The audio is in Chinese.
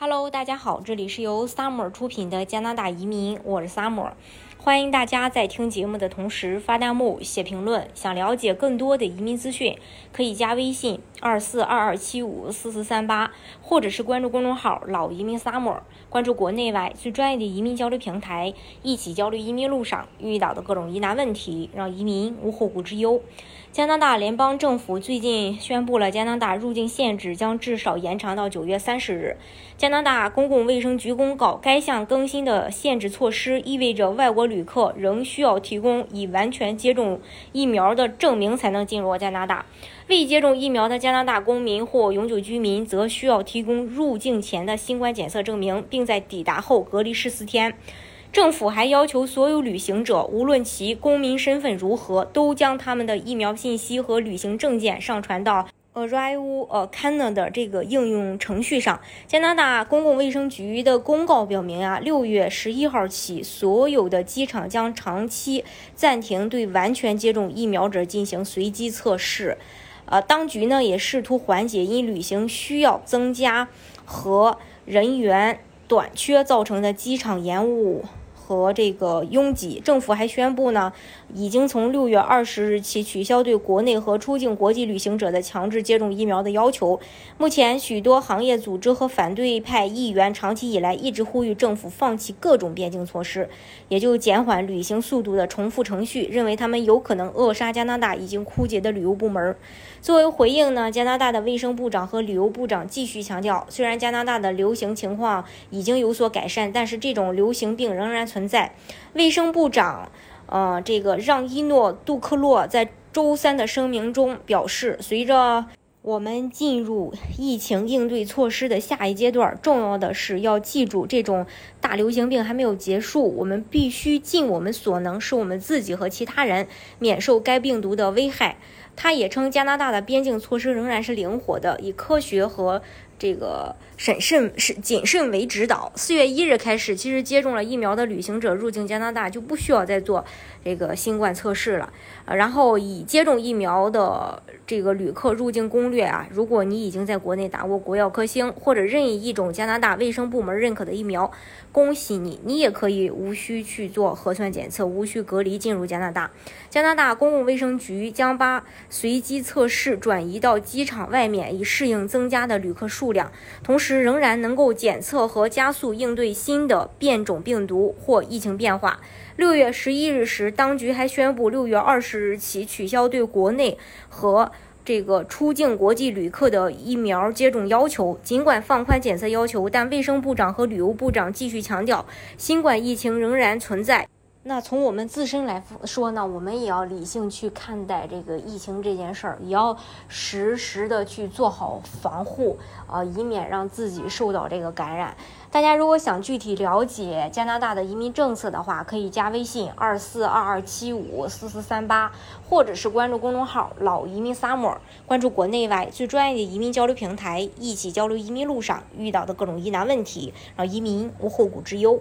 Hello，大家好，这里是由 Summer 出品的加拿大移民，我是 Summer。欢迎大家在听节目的同时发弹幕、写评论。想了解更多的移民资讯，可以加微信二四二二七五四四三八，或者是关注公众号“老移民 Summer”，关注国内外最专业的移民交流平台，一起交流移民路上遇到的各种疑难问题，让移民无后顾之忧。加拿大联邦政府最近宣布了，加拿大入境限制将至少延长到九月三十日。加拿大公共卫生局公告，该项更新的限制措施意味着外国旅客仍需要提供已完全接种疫苗的证明才能进入加拿大。未接种疫苗的加拿大公民或永久居民则需要提供入境前的新冠检测证明，并在抵达后隔离十四天。政府还要求所有旅行者，无论其公民身份如何，都将他们的疫苗信息和旅行证件上传到 Arrival 呃 Canada 这个应用程序上。加拿大公共卫生局的公告表明啊，六月十一号起，所有的机场将长期暂停对完全接种疫苗者进行随机测试。呃，当局呢也试图缓解因旅行需要增加和人员短缺造成的机场延误。和这个拥挤，政府还宣布呢，已经从六月二十日起取消对国内和出境国际旅行者的强制接种疫苗的要求。目前，许多行业组织和反对派议员长期以来一直呼吁政府放弃各种边境措施，也就减缓旅行速度的重复程序，认为他们有可能扼杀加拿大已经枯竭的旅游部门。作为回应呢，加拿大的卫生部长和旅游部长继续强调，虽然加拿大的流行情况已经有所改善，但是这种流行病仍然存。存在，卫生部长，呃，这个让伊诺杜克洛在周三的声明中表示，随着我们进入疫情应对措施的下一阶段，重要的是要记住，这种大流行病还没有结束，我们必须尽我们所能，使我们自己和其他人免受该病毒的危害。他也称，加拿大的边境措施仍然是灵活的，以科学和。这个审慎是谨慎为指导。四月一日开始，其实接种了疫苗的旅行者入境加拿大就不需要再做这个新冠测试了。呃，然后已接种疫苗的这个旅客入境攻略啊，如果你已经在国内打过国药、科兴或者任意一种加拿大卫生部门认可的疫苗，恭喜你，你也可以无需去做核酸检测，无需隔离进入加拿大。加拿大公共卫生局将把随机测试转移到机场外面，以适应增加的旅客数。数量，同时仍然能够检测和加速应对新的变种病毒或疫情变化。六月十一日时，当局还宣布，六月二十日起取消对国内和这个出境国际旅客的疫苗接种要求。尽管放宽检测要求，但卫生部长和旅游部长继续强调，新冠疫情仍然存在。那从我们自身来说呢，我们也要理性去看待这个疫情这件事儿，也要实时的去做好防护，呃，以免让自己受到这个感染。大家如果想具体了解加拿大的移民政策的话，可以加微信二四二二七五四四三八，或者是关注公众号“老移民 summer”，关注国内外最专业的移民交流平台，一起交流移民路上遇到的各种疑难问题，让移民无后顾之忧。